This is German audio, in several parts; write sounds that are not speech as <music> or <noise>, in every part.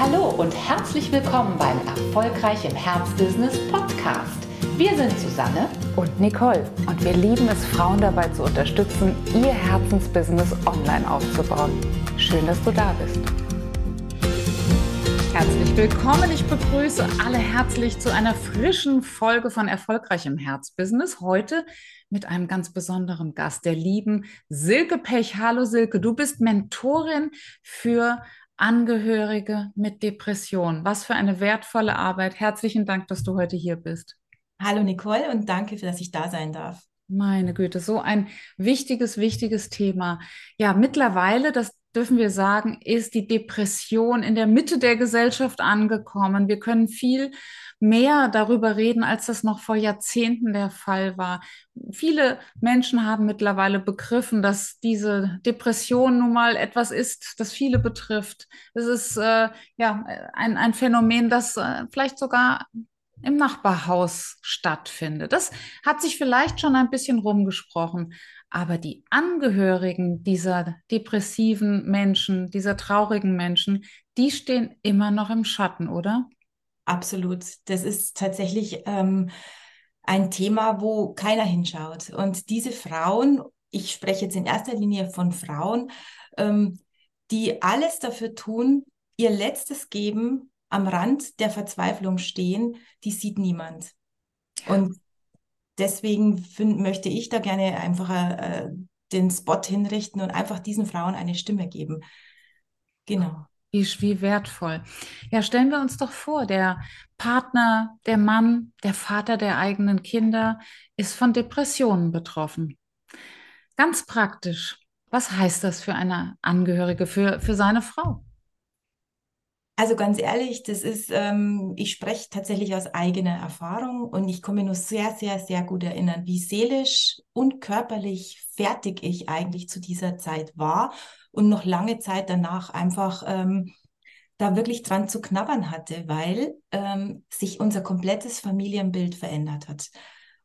Hallo und herzlich willkommen beim Erfolgreich im Herzbusiness Podcast. Wir sind Susanne und Nicole und wir lieben es, Frauen dabei zu unterstützen, ihr Herzensbusiness online aufzubauen. Schön, dass du da bist. Herzlich willkommen. Ich begrüße alle herzlich zu einer frischen Folge von Erfolgreich im Herzbusiness. Heute mit einem ganz besonderen Gast, der lieben Silke Pech. Hallo Silke, du bist Mentorin für Angehörige mit Depression. Was für eine wertvolle Arbeit. Herzlichen Dank, dass du heute hier bist. Hallo Nicole und danke, dass ich da sein darf. Meine Güte, so ein wichtiges, wichtiges Thema. Ja, mittlerweile, das dürfen wir sagen, ist die Depression in der Mitte der Gesellschaft angekommen. Wir können viel mehr darüber reden, als das noch vor Jahrzehnten der Fall war. Viele Menschen haben mittlerweile begriffen, dass diese Depression nun mal etwas ist, das viele betrifft. Es ist äh, ja ein, ein Phänomen, das äh, vielleicht sogar im Nachbarhaus stattfindet. Das hat sich vielleicht schon ein bisschen rumgesprochen. Aber die Angehörigen dieser depressiven Menschen, dieser traurigen Menschen, die stehen immer noch im Schatten, oder? Absolut. Das ist tatsächlich ähm, ein Thema, wo keiner hinschaut. Und diese Frauen, ich spreche jetzt in erster Linie von Frauen, ähm, die alles dafür tun, ihr Letztes geben, am Rand der Verzweiflung stehen, die sieht niemand. Und deswegen find, möchte ich da gerne einfach äh, den Spot hinrichten und einfach diesen Frauen eine Stimme geben. Genau. Wie, wertvoll. Ja, stellen wir uns doch vor, der Partner, der Mann, der Vater der eigenen Kinder ist von Depressionen betroffen. Ganz praktisch. Was heißt das für eine Angehörige, für, für seine Frau? Also ganz ehrlich, das ist, ähm, ich spreche tatsächlich aus eigener Erfahrung und ich mich nur sehr, sehr, sehr gut erinnern, wie seelisch und körperlich fertig ich eigentlich zu dieser Zeit war und noch lange Zeit danach einfach ähm, da wirklich dran zu knabbern hatte, weil ähm, sich unser komplettes Familienbild verändert hat.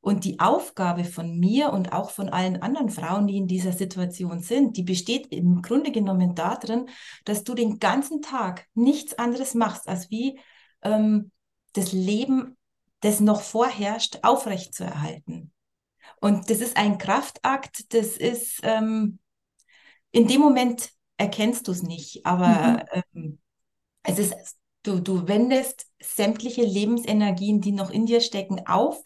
Und die Aufgabe von mir und auch von allen anderen Frauen, die in dieser Situation sind, die besteht im Grunde genommen darin, dass du den ganzen Tag nichts anderes machst, als wie ähm, das Leben, das noch vorherrscht, aufrecht zu erhalten. Und das ist ein Kraftakt, das ist, ähm, in dem Moment erkennst du es nicht, aber mhm. ähm, es ist, du, du wendest sämtliche Lebensenergien, die noch in dir stecken, auf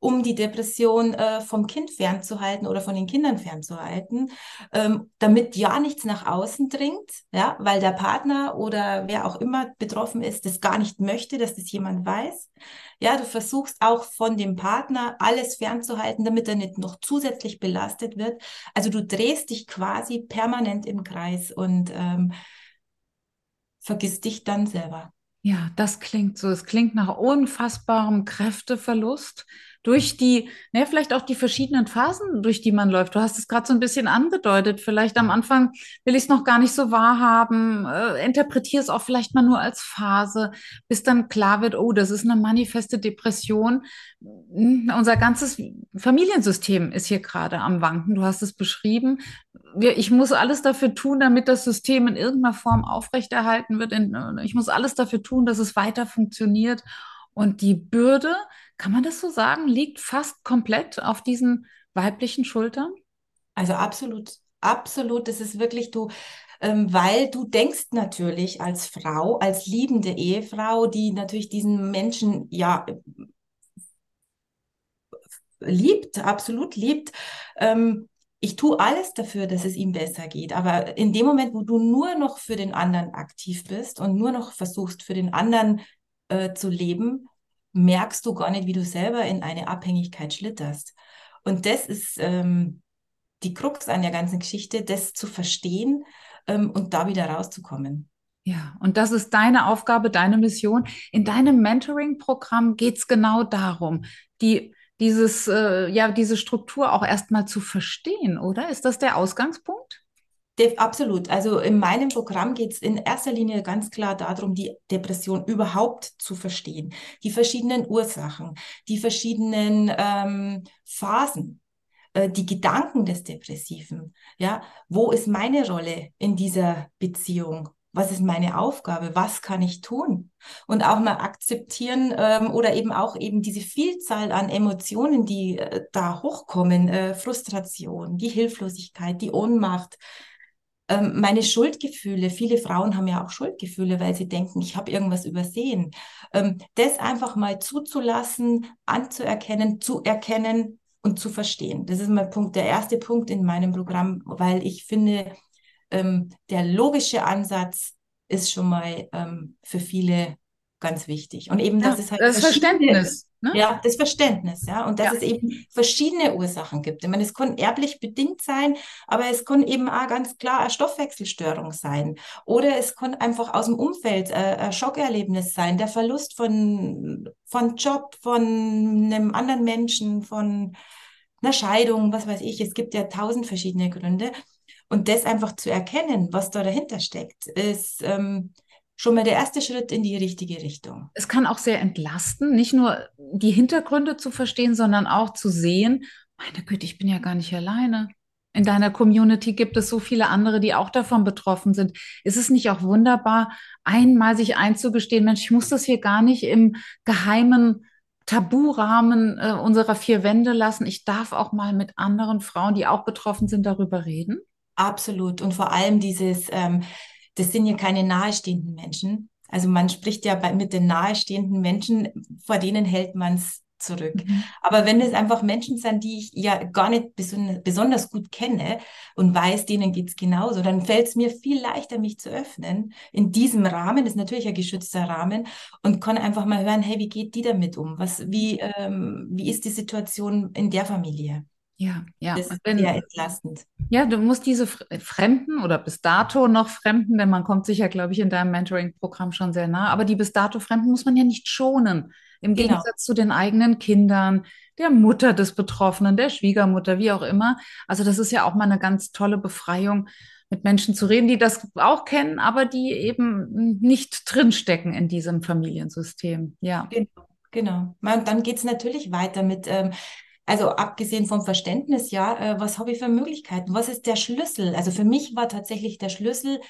um die Depression äh, vom Kind fernzuhalten oder von den Kindern fernzuhalten, ähm, damit ja nichts nach außen dringt, ja, weil der Partner oder wer auch immer betroffen ist, das gar nicht möchte, dass das jemand weiß. Ja, du versuchst auch von dem Partner alles fernzuhalten, damit er nicht noch zusätzlich belastet wird. Also du drehst dich quasi permanent im Kreis und ähm, vergisst dich dann selber. Ja, das klingt so. Es klingt nach unfassbarem Kräfteverlust durch die, ne, vielleicht auch die verschiedenen Phasen, durch die man läuft. Du hast es gerade so ein bisschen angedeutet. Vielleicht am Anfang will ich es noch gar nicht so wahrhaben, äh, interpretiere es auch vielleicht mal nur als Phase, bis dann klar wird, oh, das ist eine manifeste Depression. Hm, unser ganzes Familiensystem ist hier gerade am Wanken. Du hast es beschrieben. Ich muss alles dafür tun, damit das System in irgendeiner Form aufrechterhalten wird. Ich muss alles dafür tun, dass es weiter funktioniert. Und die Bürde, kann man das so sagen, liegt fast komplett auf diesen weiblichen Schultern? Also absolut, absolut. Das ist wirklich du, ähm, weil du denkst natürlich als Frau, als liebende Ehefrau, die natürlich diesen Menschen ja liebt, absolut liebt. Ähm, ich tue alles dafür, dass es ihm besser geht. Aber in dem Moment, wo du nur noch für den anderen aktiv bist und nur noch versuchst, für den anderen äh, zu leben, merkst du gar nicht, wie du selber in eine Abhängigkeit schlitterst. Und das ist ähm, die Krux an der ganzen Geschichte, das zu verstehen ähm, und da wieder rauszukommen. Ja, und das ist deine Aufgabe, deine Mission. In deinem Mentoring-Programm geht es genau darum, die, dieses, äh, ja, diese Struktur auch erstmal zu verstehen, oder? Ist das der Ausgangspunkt? Absolut. Also in meinem Programm geht es in erster Linie ganz klar darum, die Depression überhaupt zu verstehen. Die verschiedenen Ursachen, die verschiedenen ähm, Phasen, äh, die Gedanken des Depressiven. Ja, wo ist meine Rolle in dieser Beziehung? was ist meine Aufgabe, was kann ich tun? Und auch mal akzeptieren ähm, oder eben auch eben diese Vielzahl an Emotionen, die äh, da hochkommen, äh, Frustration, die Hilflosigkeit, die Ohnmacht, ähm, meine Schuldgefühle. Viele Frauen haben ja auch Schuldgefühle, weil sie denken, ich habe irgendwas übersehen. Ähm, das einfach mal zuzulassen, anzuerkennen, zu erkennen und zu verstehen. Das ist mein Punkt, der erste Punkt in meinem Programm, weil ich finde, ähm, der logische Ansatz ist schon mal ähm, für viele ganz wichtig. Und eben, dass ja, es halt das Verständnis. Ne? Ja, das Verständnis, ja. Und dass ja. es eben verschiedene Ursachen gibt. Ich meine, es kann erblich bedingt sein, aber es kann eben auch ganz klar eine Stoffwechselstörung sein. Oder es kann einfach aus dem Umfeld äh, ein Schockerlebnis sein, der Verlust von, von Job, von einem anderen Menschen, von einer Scheidung, was weiß ich. Es gibt ja tausend verschiedene Gründe. Und das einfach zu erkennen, was da dahinter steckt, ist ähm, schon mal der erste Schritt in die richtige Richtung. Es kann auch sehr entlasten, nicht nur die Hintergründe zu verstehen, sondern auch zu sehen, meine Güte, ich bin ja gar nicht alleine. In deiner Community gibt es so viele andere, die auch davon betroffen sind. Ist es nicht auch wunderbar, einmal sich einzugestehen, Mensch, ich muss das hier gar nicht im geheimen Taburahmen äh, unserer vier Wände lassen. Ich darf auch mal mit anderen Frauen, die auch betroffen sind, darüber reden? Absolut. Und vor allem dieses, ähm, das sind ja keine nahestehenden Menschen. Also man spricht ja bei, mit den nahestehenden Menschen, vor denen hält man es zurück. Mhm. Aber wenn es einfach Menschen sind, die ich ja gar nicht besonders, besonders gut kenne und weiß, denen geht es genauso, dann fällt es mir viel leichter, mich zu öffnen in diesem Rahmen, das ist natürlich ein geschützter Rahmen und kann einfach mal hören, hey, wie geht die damit um? Was, wie, ähm, wie ist die Situation in der Familie? Ja, ja. Das ist sehr entlastend. Ja, du musst diese Fremden oder bis dato noch Fremden, denn man kommt sicher, glaube ich, in deinem Mentoring-Programm schon sehr nah, aber die bis dato Fremden muss man ja nicht schonen. Im genau. Gegensatz zu den eigenen Kindern, der Mutter des Betroffenen, der Schwiegermutter, wie auch immer. Also das ist ja auch mal eine ganz tolle Befreiung, mit Menschen zu reden, die das auch kennen, aber die eben nicht drinstecken in diesem Familiensystem. Ja. Genau, genau. Und dann geht es natürlich weiter mit. Ähm, also abgesehen vom Verständnis, ja, äh, was habe ich für Möglichkeiten? Was ist der Schlüssel? Also für mich war tatsächlich der Schlüssel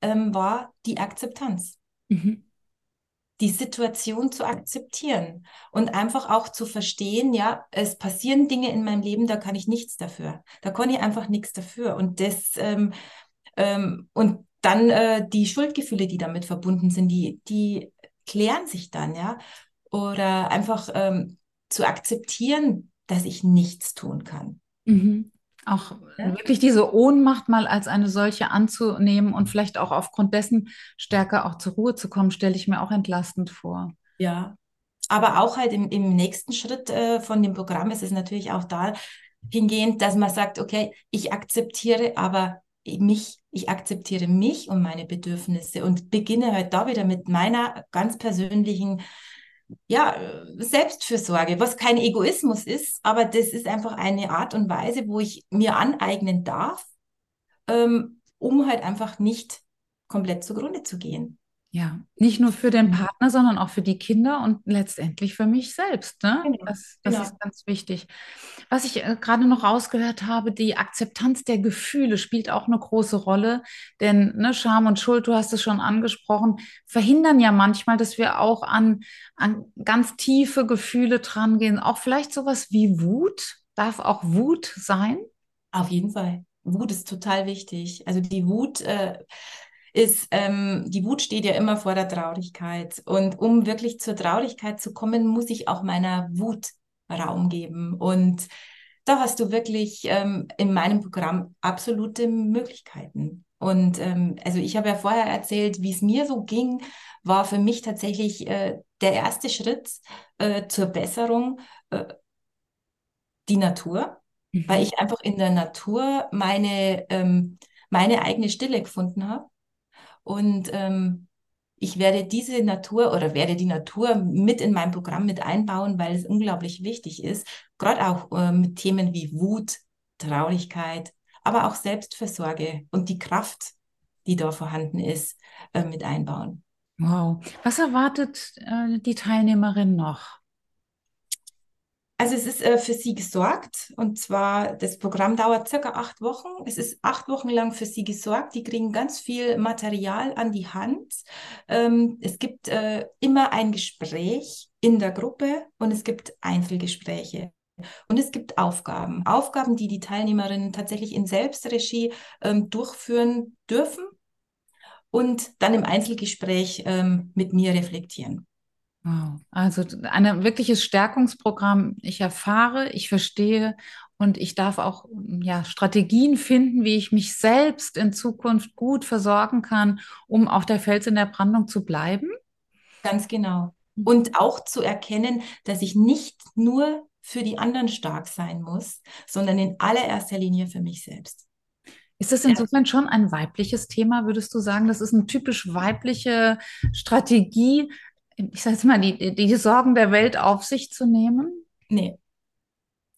ähm, war die Akzeptanz. Mhm. Die Situation zu akzeptieren und einfach auch zu verstehen, ja, es passieren Dinge in meinem Leben, da kann ich nichts dafür. Da kann ich einfach nichts dafür. Und das, ähm, ähm, und dann äh, die Schuldgefühle, die damit verbunden sind, die, die klären sich dann, ja. Oder einfach ähm, zu akzeptieren, dass ich nichts tun kann. Mhm. Auch ja? wirklich diese Ohnmacht mal als eine solche anzunehmen und vielleicht auch aufgrund dessen stärker auch zur Ruhe zu kommen, stelle ich mir auch entlastend vor. Ja, aber auch halt im, im nächsten Schritt äh, von dem Programm ist es natürlich auch da hingehend, dass man sagt, okay, ich akzeptiere aber mich, ich akzeptiere mich und meine Bedürfnisse und beginne halt da wieder mit meiner ganz persönlichen ja, Selbstfürsorge, was kein Egoismus ist, aber das ist einfach eine Art und Weise, wo ich mir aneignen darf, ähm, um halt einfach nicht komplett zugrunde zu gehen. Ja, nicht nur für den Partner, sondern auch für die Kinder und letztendlich für mich selbst. Ne? Genau, das, das genau. ist ganz wichtig. Was ich äh, gerade noch rausgehört habe, die Akzeptanz der Gefühle spielt auch eine große Rolle. Denn ne, Scham und Schuld, du hast es schon angesprochen, verhindern ja manchmal, dass wir auch an, an ganz tiefe Gefühle drangehen. Auch vielleicht sowas wie Wut. Darf auch Wut sein? Auf jeden Fall. Wut ist total wichtig. Also die Wut. Äh, ist, ähm, die Wut steht ja immer vor der Traurigkeit. Und um wirklich zur Traurigkeit zu kommen, muss ich auch meiner Wut Raum geben. Und da hast du wirklich ähm, in meinem Programm absolute Möglichkeiten. Und ähm, also ich habe ja vorher erzählt, wie es mir so ging, war für mich tatsächlich äh, der erste Schritt äh, zur Besserung äh, die Natur, mhm. weil ich einfach in der Natur meine, ähm, meine eigene Stille gefunden habe. Und ähm, ich werde diese Natur oder werde die Natur mit in mein Programm mit einbauen, weil es unglaublich wichtig ist, gerade auch äh, mit Themen wie Wut, Traurigkeit, aber auch Selbstversorge und die Kraft, die da vorhanden ist, äh, mit einbauen. Wow. Was erwartet äh, die Teilnehmerin noch? Also es ist äh, für sie gesorgt und zwar das Programm dauert circa acht Wochen. Es ist acht Wochen lang für sie gesorgt. Die kriegen ganz viel Material an die Hand. Ähm, es gibt äh, immer ein Gespräch in der Gruppe und es gibt Einzelgespräche. Und es gibt Aufgaben. Aufgaben, die die Teilnehmerinnen tatsächlich in Selbstregie ähm, durchführen dürfen und dann im Einzelgespräch ähm, mit mir reflektieren. Wow. Also ein wirkliches Stärkungsprogramm. Ich erfahre, ich verstehe und ich darf auch ja, Strategien finden, wie ich mich selbst in Zukunft gut versorgen kann, um auch der Fels in der Brandung zu bleiben. Ganz genau. Mhm. Und auch zu erkennen, dass ich nicht nur für die anderen stark sein muss, sondern in allererster Linie für mich selbst. Ist das insofern schon ein weibliches Thema, würdest du sagen? Das ist eine typisch weibliche Strategie, ich sage jetzt mal, die, die Sorgen der Welt auf sich zu nehmen? Nee,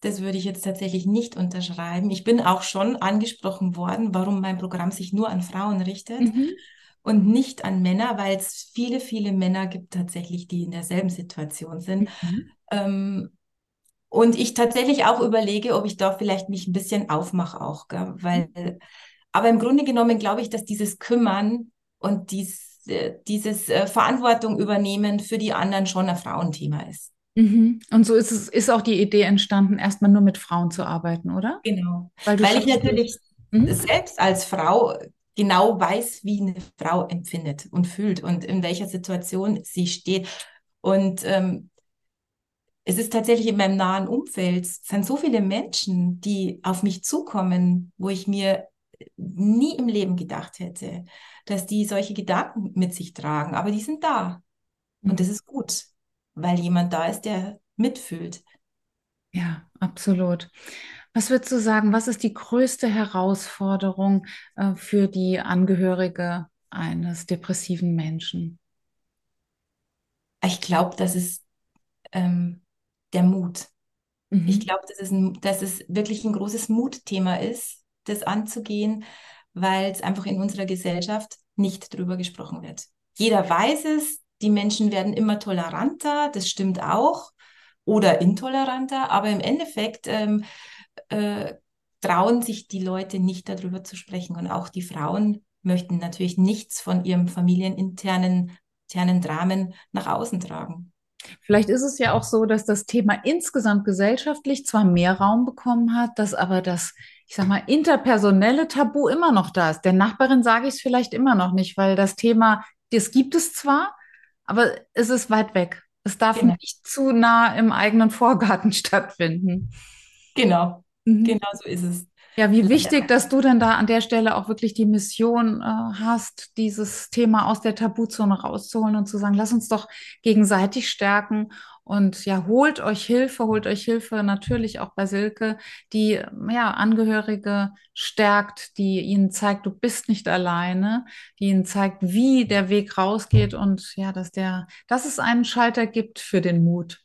das würde ich jetzt tatsächlich nicht unterschreiben. Ich bin auch schon angesprochen worden, warum mein Programm sich nur an Frauen richtet mhm. und nicht an Männer, weil es viele, viele Männer gibt tatsächlich, die in derselben Situation sind. Mhm. Ähm, und ich tatsächlich auch überlege, ob ich da vielleicht mich ein bisschen aufmache auch, gell? weil, mhm. aber im Grunde genommen glaube ich, dass dieses Kümmern und dies, äh, dieses äh, Verantwortung übernehmen für die anderen schon ein Frauenthema ist. Mhm. Und so ist es, ist auch die Idee entstanden, erstmal nur mit Frauen zu arbeiten, oder? Genau. Weil, Weil ich natürlich mhm. selbst als Frau genau weiß, wie eine Frau empfindet und fühlt und in welcher Situation sie steht. Und ähm, es ist tatsächlich in meinem nahen Umfeld, es sind so viele Menschen, die auf mich zukommen, wo ich mir nie im Leben gedacht hätte, dass die solche Gedanken mit sich tragen. Aber die sind da. Und das mhm. ist gut, weil jemand da ist, der mitfühlt. Ja, absolut. Was würdest du sagen, was ist die größte Herausforderung äh, für die Angehörige eines depressiven Menschen? Ich glaube, das ist ähm, der Mut. Mhm. Ich glaube, dass, es dass es wirklich ein großes Mutthema ist, das anzugehen, weil es einfach in unserer Gesellschaft nicht drüber gesprochen wird. Jeder weiß es, die Menschen werden immer toleranter, das stimmt auch, oder intoleranter, aber im Endeffekt ähm, äh, trauen sich die Leute nicht darüber zu sprechen. Und auch die Frauen möchten natürlich nichts von ihrem familieninternen internen Dramen nach außen tragen. Vielleicht ist es ja auch so, dass das Thema insgesamt gesellschaftlich zwar mehr Raum bekommen hat, dass aber das, ich sag mal, interpersonelle Tabu immer noch da ist. Der Nachbarin sage ich es vielleicht immer noch nicht, weil das Thema, das gibt es zwar, aber es ist weit weg. Es darf genau. nicht zu nah im eigenen Vorgarten <laughs> stattfinden. Genau, mhm. genau so ist es. Ja, wie wichtig, dass du dann da an der Stelle auch wirklich die Mission äh, hast, dieses Thema aus der Tabuzone rauszuholen und zu sagen, lass uns doch gegenseitig stärken und ja, holt euch Hilfe, holt euch Hilfe natürlich auch bei Silke, die ja Angehörige stärkt, die ihnen zeigt, du bist nicht alleine, die ihnen zeigt, wie der Weg rausgeht und ja, dass der, dass es einen Schalter gibt für den Mut.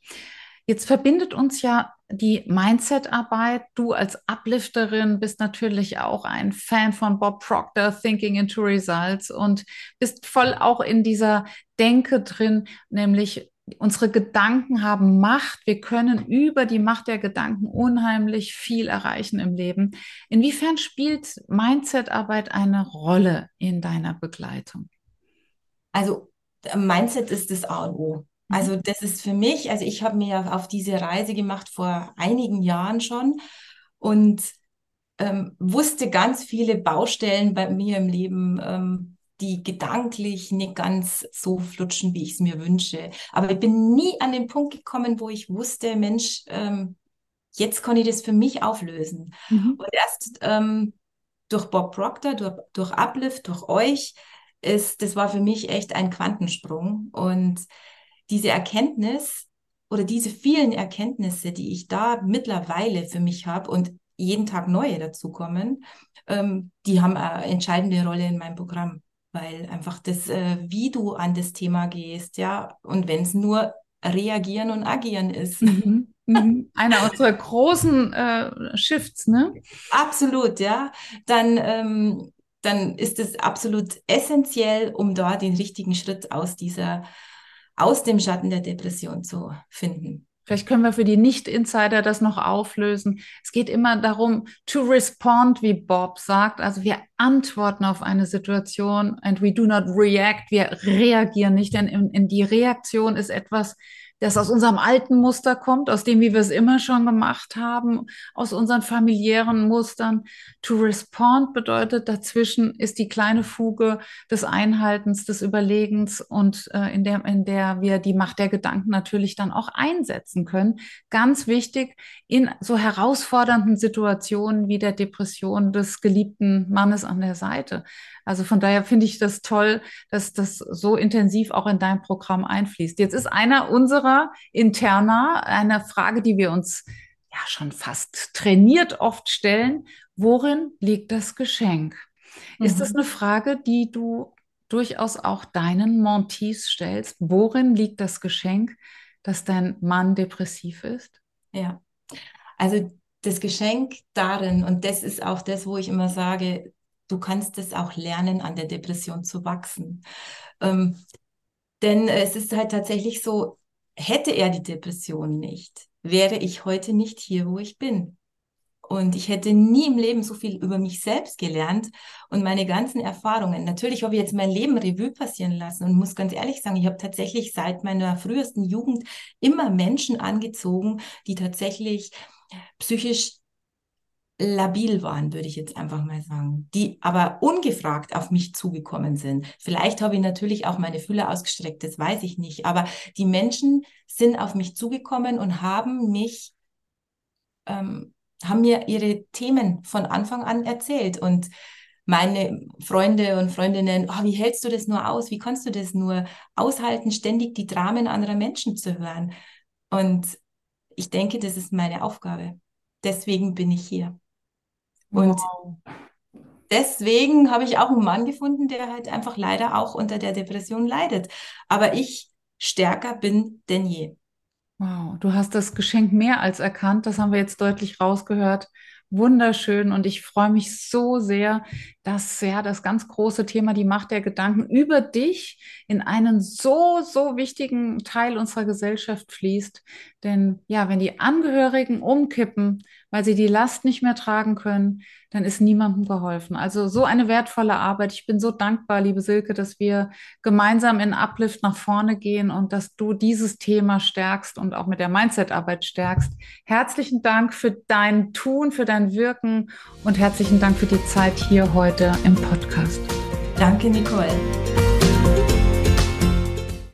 Jetzt verbindet uns ja die Mindset-Arbeit. Du als Uplifterin bist natürlich auch ein Fan von Bob Proctor, Thinking into Results und bist voll auch in dieser Denke drin, nämlich unsere Gedanken haben Macht. Wir können über die Macht der Gedanken unheimlich viel erreichen im Leben. Inwiefern spielt Mindset-Arbeit eine Rolle in deiner Begleitung? Also Mindset ist das A und O. Also mhm. das ist für mich, also ich habe mir auf diese Reise gemacht vor einigen Jahren schon und ähm, wusste ganz viele Baustellen bei mir im Leben, ähm, die gedanklich nicht ganz so flutschen, wie ich es mir wünsche. Aber ich bin nie an den Punkt gekommen, wo ich wusste, Mensch, ähm, jetzt kann ich das für mich auflösen. Mhm. Und erst ähm, durch Bob Proctor, durch, durch Uplift, durch euch, ist, das war für mich echt ein Quantensprung. Und diese Erkenntnis oder diese vielen Erkenntnisse, die ich da mittlerweile für mich habe und jeden Tag neue dazukommen, ähm, die haben eine entscheidende Rolle in meinem Programm, weil einfach das, äh, wie du an das Thema gehst, ja, und wenn es nur reagieren und agieren ist. Mhm. Mhm. Einer unserer großen äh, Shifts, ne? Absolut, ja. Dann, ähm, dann ist es absolut essentiell, um da den richtigen Schritt aus dieser aus dem Schatten der Depression zu finden. Vielleicht können wir für die Nicht-Insider das noch auflösen. Es geht immer darum, to respond, wie Bob sagt. Also wir antworten auf eine Situation and we do not react. Wir reagieren nicht, denn in, in die Reaktion ist etwas, das aus unserem alten Muster kommt, aus dem, wie wir es immer schon gemacht haben, aus unseren familiären Mustern. To respond bedeutet, dazwischen ist die kleine Fuge des Einhaltens, des Überlegens und äh, in, der, in der wir die Macht der Gedanken natürlich dann auch einsetzen können. Ganz wichtig in so herausfordernden Situationen wie der Depression des geliebten Mannes an der Seite. Also von daher finde ich das toll, dass das so intensiv auch in dein Programm einfließt. Jetzt ist einer unserer interner eine Frage, die wir uns ja schon fast trainiert oft stellen. Worin liegt das Geschenk? Mhm. Ist das eine Frage, die du durchaus auch deinen Montees stellst? Worin liegt das Geschenk, dass dein Mann depressiv ist? Ja, also das Geschenk darin, und das ist auch das, wo ich immer sage, du kannst es auch lernen, an der Depression zu wachsen. Ähm, denn es ist halt tatsächlich so, hätte er die Depression nicht, wäre ich heute nicht hier, wo ich bin. Und ich hätte nie im Leben so viel über mich selbst gelernt und meine ganzen Erfahrungen. Natürlich habe ich jetzt mein Leben Revue passieren lassen und muss ganz ehrlich sagen, ich habe tatsächlich seit meiner frühesten Jugend immer Menschen angezogen, die tatsächlich psychisch labil waren, würde ich jetzt einfach mal sagen, die aber ungefragt auf mich zugekommen sind. Vielleicht habe ich natürlich auch meine Fülle ausgestreckt, das weiß ich nicht, aber die Menschen sind auf mich zugekommen und haben mich, ähm, haben mir ihre Themen von Anfang an erzählt und meine Freunde und Freundinnen, oh, wie hältst du das nur aus? Wie kannst du das nur aushalten, ständig die Dramen anderer Menschen zu hören? Und ich denke, das ist meine Aufgabe. Deswegen bin ich hier. Und wow. deswegen habe ich auch einen Mann gefunden, der halt einfach leider auch unter der Depression leidet. Aber ich stärker bin denn je. Wow, du hast das Geschenk mehr als erkannt. Das haben wir jetzt deutlich rausgehört wunderschön und ich freue mich so sehr, dass ja das ganz große Thema die Macht der Gedanken über dich in einen so so wichtigen Teil unserer Gesellschaft fließt, denn ja, wenn die Angehörigen umkippen, weil sie die Last nicht mehr tragen können, dann ist niemandem geholfen. Also so eine wertvolle Arbeit. Ich bin so dankbar, liebe Silke, dass wir gemeinsam in Uplift nach vorne gehen und dass du dieses Thema stärkst und auch mit der Mindset-Arbeit stärkst. Herzlichen Dank für dein Tun, für dein Wirken und herzlichen Dank für die Zeit hier heute im Podcast. Danke, Nicole.